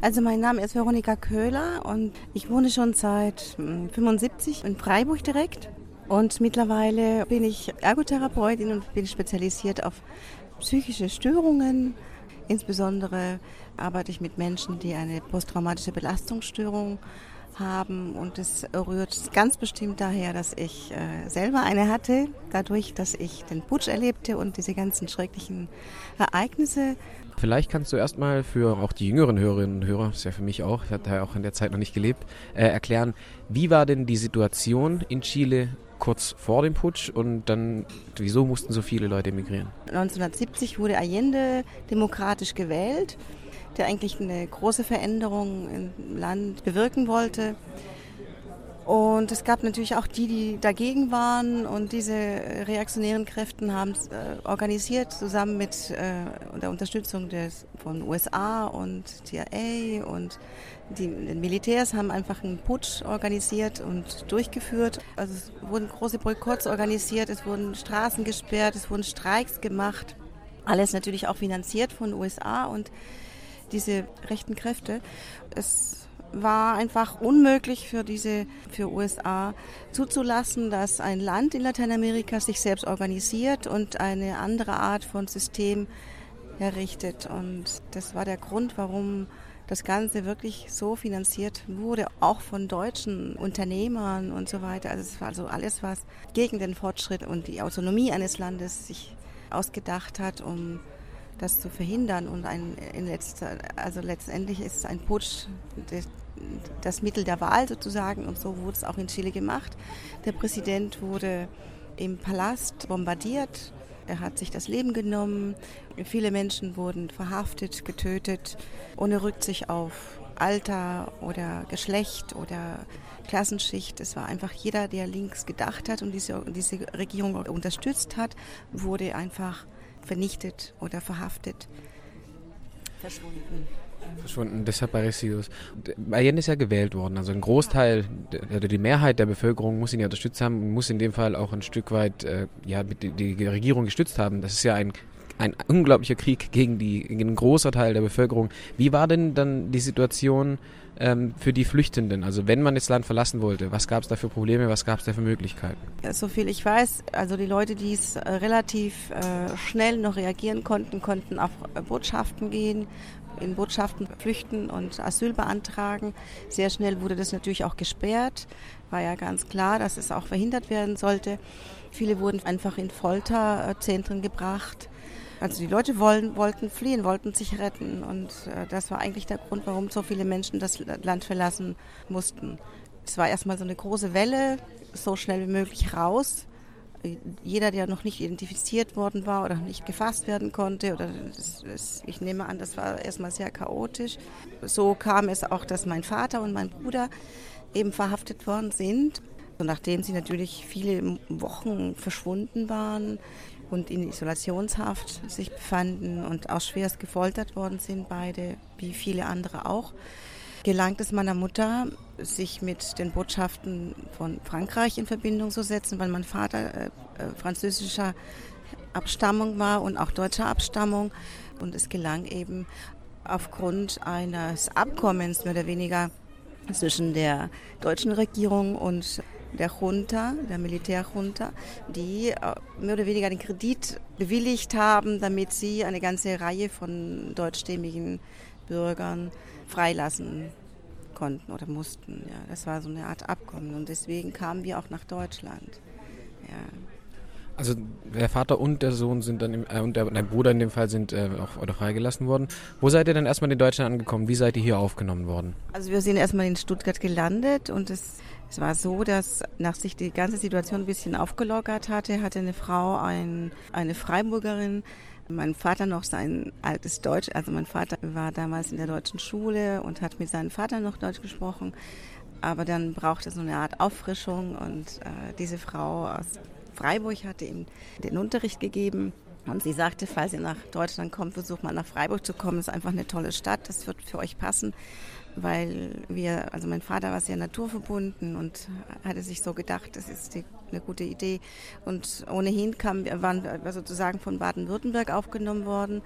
Also mein Name ist Veronika Köhler und ich wohne schon seit 75 hm, in Freiburg direkt. Und mittlerweile bin ich Ergotherapeutin und bin spezialisiert auf psychische Störungen. Insbesondere arbeite ich mit Menschen, die eine posttraumatische Belastungsstörung haben und es rührt ganz bestimmt daher, dass ich äh, selber eine hatte, dadurch, dass ich den Putsch erlebte und diese ganzen schrecklichen Ereignisse. Vielleicht kannst du erstmal für auch die jüngeren Hörerinnen und Hörer, das ist ja für mich auch, ich hatte ja auch in der Zeit noch nicht gelebt, äh, erklären, wie war denn die Situation in Chile kurz vor dem Putsch und dann, wieso mussten so viele Leute emigrieren? 1970 wurde Allende demokratisch gewählt der eigentlich eine große Veränderung im Land bewirken wollte. Und es gab natürlich auch die, die dagegen waren und diese reaktionären Kräfte haben es äh, organisiert zusammen mit äh, der Unterstützung des, von USA und CIA und die, Militärs haben einfach einen Putsch organisiert und durchgeführt. Also es wurden große Boykotts organisiert, es wurden Straßen gesperrt, es wurden Streiks gemacht. Alles natürlich auch finanziert von USA und diese rechten Kräfte. Es war einfach unmöglich für diese für USA zuzulassen, dass ein Land in Lateinamerika sich selbst organisiert und eine andere Art von System errichtet. Und das war der Grund, warum das Ganze wirklich so finanziert wurde, auch von deutschen Unternehmern und so weiter. Also es war also alles, was gegen den Fortschritt und die Autonomie eines Landes sich ausgedacht hat, um das zu verhindern. Und ein, in letzter, also letztendlich ist ein Putsch das, Mittel der Wahl sozusagen. Und so wurde es auch in Chile gemacht. Der Präsident wurde im Palast bombardiert. Er hat sich das Leben genommen. Viele Menschen wurden verhaftet, getötet, ohne Rücksicht auf Alter oder Geschlecht oder Klassenschicht. Es war einfach jeder, der links gedacht hat und diese, diese Regierung unterstützt hat, wurde einfach vernichtet oder verhaftet, verschwunden. Verschwunden, desaparecidos. Allende ist ja gewählt worden, also ein Großteil, oder die Mehrheit der Bevölkerung muss ihn ja unterstützt haben und muss in dem Fall auch ein Stück weit äh, ja, die, die Regierung gestützt haben. Das ist ja ein ein unglaublicher Krieg gegen, die, gegen einen großen Teil der Bevölkerung. Wie war denn dann die Situation ähm, für die Flüchtenden? Also wenn man das Land verlassen wollte, was gab es da für Probleme, was gab es da für Möglichkeiten? So viel ich weiß, also die Leute, die es äh, relativ äh, schnell noch reagieren konnten, konnten auf äh, Botschaften gehen, in Botschaften flüchten und Asyl beantragen. Sehr schnell wurde das natürlich auch gesperrt. War ja ganz klar, dass es auch verhindert werden sollte. Viele wurden einfach in Folterzentren gebracht. Also die Leute wollen, wollten fliehen, wollten sich retten und äh, das war eigentlich der Grund, warum so viele Menschen das Land verlassen mussten. Es war erstmal so eine große Welle, so schnell wie möglich raus. Jeder, der noch nicht identifiziert worden war oder nicht gefasst werden konnte, oder das, das, ich nehme an, das war erstmal sehr chaotisch. So kam es auch, dass mein Vater und mein Bruder eben verhaftet worden sind. Und nachdem sie natürlich viele Wochen verschwunden waren, und in Isolationshaft sich befanden und auch schwerst gefoltert worden sind, beide, wie viele andere auch, gelangt es meiner Mutter, sich mit den Botschaften von Frankreich in Verbindung zu setzen, weil mein Vater äh, äh, französischer Abstammung war und auch deutscher Abstammung. Und es gelang eben aufgrund eines Abkommens mehr oder weniger zwischen der deutschen Regierung und der Junta, der Militärjunta, die äh, mehr oder weniger den Kredit bewilligt haben, damit sie eine ganze Reihe von deutschstämmigen Bürgern freilassen konnten oder mussten. Ja, das war so eine Art Abkommen und deswegen kamen wir auch nach Deutschland. Ja. Also der Vater und der Sohn sind dann im, äh, und der, dein Bruder in dem Fall sind äh, auch oder freigelassen worden. Wo seid ihr dann erstmal in Deutschland angekommen? Wie seid ihr hier aufgenommen worden? Also wir sind erstmal in Stuttgart gelandet und es es war so, dass nach sich die ganze Situation ein bisschen aufgelockert hatte, hatte eine Frau ein, eine Freiburgerin, mein Vater noch sein altes Deutsch, also mein Vater war damals in der deutschen Schule und hat mit seinem Vater noch Deutsch gesprochen, aber dann brauchte es so eine Art Auffrischung und äh, diese Frau aus Freiburg hatte ihm den Unterricht gegeben. Und sie sagte, falls ihr nach Deutschland kommt, versucht mal nach Freiburg zu kommen. Das ist einfach eine tolle Stadt, das wird für euch passen weil wir, also mein Vater war sehr naturverbunden und hatte sich so gedacht, das ist die eine gute Idee. Und ohnehin kam, waren wir sozusagen von Baden-Württemberg aufgenommen worden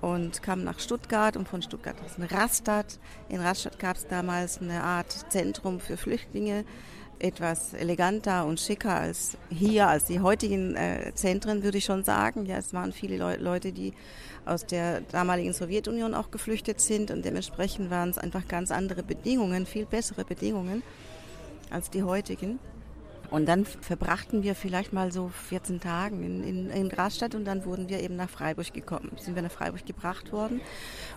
und kamen nach Stuttgart und von Stuttgart aus in Rastatt. In Rastatt gab es damals eine Art Zentrum für Flüchtlinge etwas eleganter und schicker als hier, als die heutigen äh, Zentren, würde ich schon sagen. Ja, es waren viele Le Leute, die aus der damaligen Sowjetunion auch geflüchtet sind und dementsprechend waren es einfach ganz andere Bedingungen, viel bessere Bedingungen als die heutigen. Und dann verbrachten wir vielleicht mal so 14 Tage in, in, in Grasstadt und dann wurden wir eben nach Freiburg gekommen, sind wir nach Freiburg gebracht worden.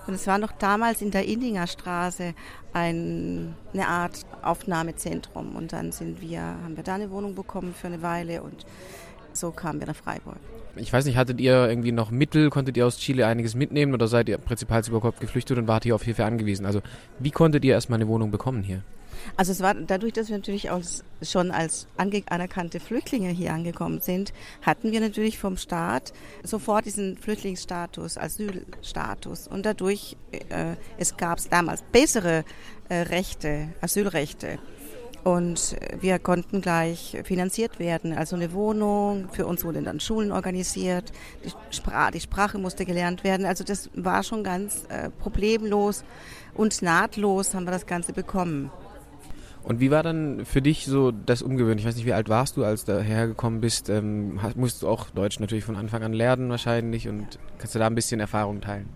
Und es war noch damals in der Indinger Straße ein, eine Art Aufnahmezentrum. Und dann sind wir, haben wir da eine Wohnung bekommen für eine Weile und so kamen wir nach Freiburg. Ich weiß nicht, hattet ihr irgendwie noch Mittel, konntet ihr aus Chile einiges mitnehmen oder seid ihr prinzipiell überhaupt geflüchtet und wart hier auf Hilfe angewiesen? Also wie konntet ihr erstmal eine Wohnung bekommen hier? Also es war dadurch, dass wir natürlich auch schon als anerkannte Flüchtlinge hier angekommen sind, hatten wir natürlich vom Staat sofort diesen Flüchtlingsstatus, Asylstatus. Und dadurch, äh, es gab damals bessere äh, Rechte, Asylrechte. Und wir konnten gleich finanziert werden. Also eine Wohnung, für uns wurden dann Schulen organisiert, die, Spra die Sprache musste gelernt werden. Also das war schon ganz äh, problemlos und nahtlos haben wir das Ganze bekommen. Und wie war dann für dich so das Umgewöhnen? Ich weiß nicht, wie alt warst du, als du hergekommen bist? Ähm, musst du auch Deutsch natürlich von Anfang an lernen wahrscheinlich und kannst du da ein bisschen Erfahrung teilen?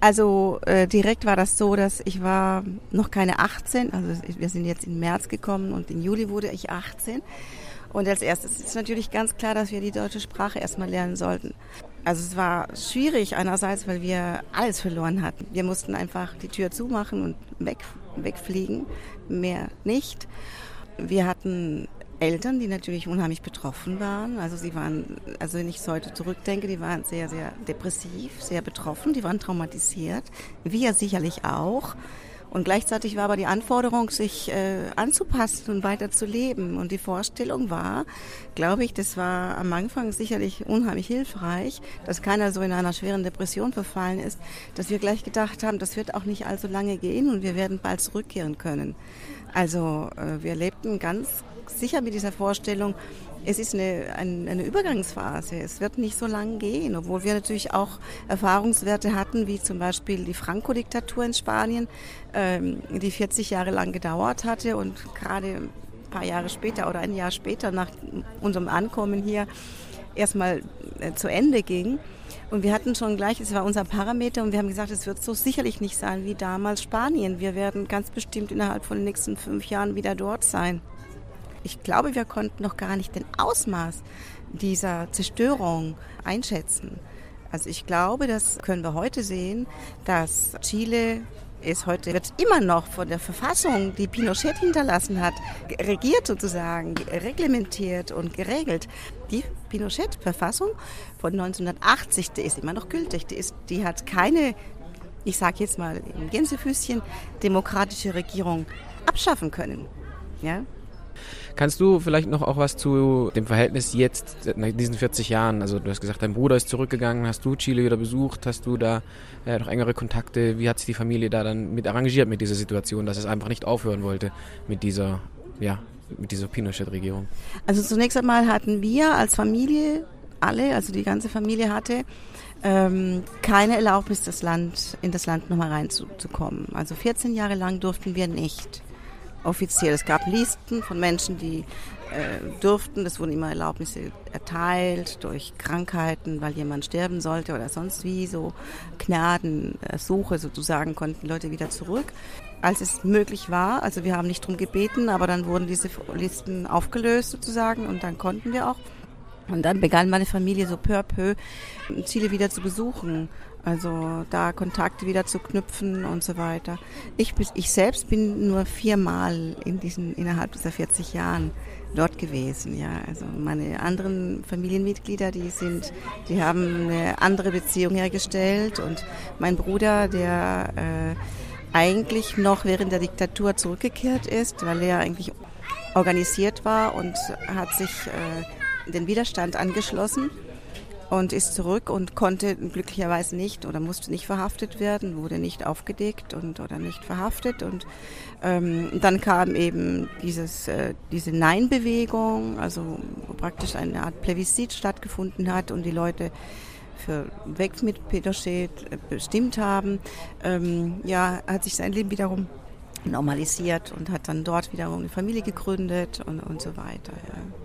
Also äh, direkt war das so, dass ich war noch keine 18, also wir sind jetzt im März gekommen und im Juli wurde ich 18. Und als erstes ist natürlich ganz klar, dass wir die deutsche Sprache erstmal lernen sollten. Also es war schwierig einerseits, weil wir alles verloren hatten. Wir mussten einfach die Tür zumachen und weg, wegfliegen mehr nicht. Wir hatten Eltern, die natürlich unheimlich betroffen waren. Also sie waren, also wenn ich es heute zurückdenke, die waren sehr, sehr depressiv, sehr betroffen, die waren traumatisiert. Wir sicherlich auch. Und gleichzeitig war aber die Anforderung, sich äh, anzupassen und weiter zu leben. Und die Vorstellung war, glaube ich, das war am Anfang sicherlich unheimlich hilfreich, dass keiner so in einer schweren Depression verfallen ist, dass wir gleich gedacht haben, das wird auch nicht allzu lange gehen und wir werden bald zurückkehren können. Also äh, wir lebten ganz sicher mit dieser Vorstellung, es ist eine, eine, eine Übergangsphase. Es wird nicht so lange gehen, obwohl wir natürlich auch Erfahrungswerte hatten, wie zum Beispiel die Franco-Diktatur in Spanien, ähm, die 40 Jahre lang gedauert hatte und gerade ein paar Jahre später oder ein Jahr später nach unserem Ankommen hier erstmal äh, zu Ende ging. Und wir hatten schon gleich, es war unser Parameter und wir haben gesagt, es wird so sicherlich nicht sein wie damals Spanien. Wir werden ganz bestimmt innerhalb von den nächsten fünf Jahren wieder dort sein ich glaube, wir konnten noch gar nicht den Ausmaß dieser Zerstörung einschätzen. Also ich glaube, das können wir heute sehen, dass Chile ist heute, wird immer noch von der Verfassung, die Pinochet hinterlassen hat, regiert sozusagen, reglementiert und geregelt. Die Pinochet-Verfassung von 1980, die ist immer noch gültig. Die, ist, die hat keine, ich sage jetzt mal im Gänsefüßchen, demokratische Regierung abschaffen können. Ja? Kannst du vielleicht noch auch was zu dem Verhältnis jetzt, nach diesen 40 Jahren? Also du hast gesagt, dein Bruder ist zurückgegangen, hast du Chile wieder besucht, hast du da äh, noch engere Kontakte? Wie hat sich die Familie da dann mit arrangiert mit dieser Situation, dass es einfach nicht aufhören wollte mit dieser, ja, mit dieser Pinochet-Regierung? Also zunächst einmal hatten wir als Familie, alle, also die ganze Familie hatte, ähm, keine Erlaubnis, das Land, in das Land nochmal reinzukommen. Also 14 Jahre lang durften wir nicht offiziell. Es gab Listen von Menschen, die äh, durften. Es wurden immer Erlaubnisse erteilt durch Krankheiten, weil jemand sterben sollte oder sonst wie. So Gnadensuche sozusagen konnten Leute wieder zurück. Als es möglich war, also wir haben nicht darum gebeten, aber dann wurden diese Listen aufgelöst sozusagen und dann konnten wir auch. Und dann begann meine Familie so peu à peu Chile wieder zu besuchen. Also da Kontakte wieder zu knüpfen und so weiter. Ich, ich selbst bin nur viermal in diesen, innerhalb dieser 40 Jahren dort gewesen. Ja, also meine anderen Familienmitglieder, die sind, die haben eine andere Beziehung hergestellt und mein Bruder, der äh, eigentlich noch während der Diktatur zurückgekehrt ist, weil er eigentlich organisiert war und hat sich äh, den Widerstand angeschlossen und ist zurück und konnte glücklicherweise nicht oder musste nicht verhaftet werden, wurde nicht aufgedeckt und oder nicht verhaftet und ähm, dann kam eben dieses äh, diese Nein-Bewegung, also praktisch eine Art Plebiszit stattgefunden hat und die Leute für weg mit Pinochet äh, bestimmt haben. Ähm, ja, hat sich sein Leben wiederum normalisiert und hat dann dort wiederum eine Familie gegründet und, und so weiter. Ja.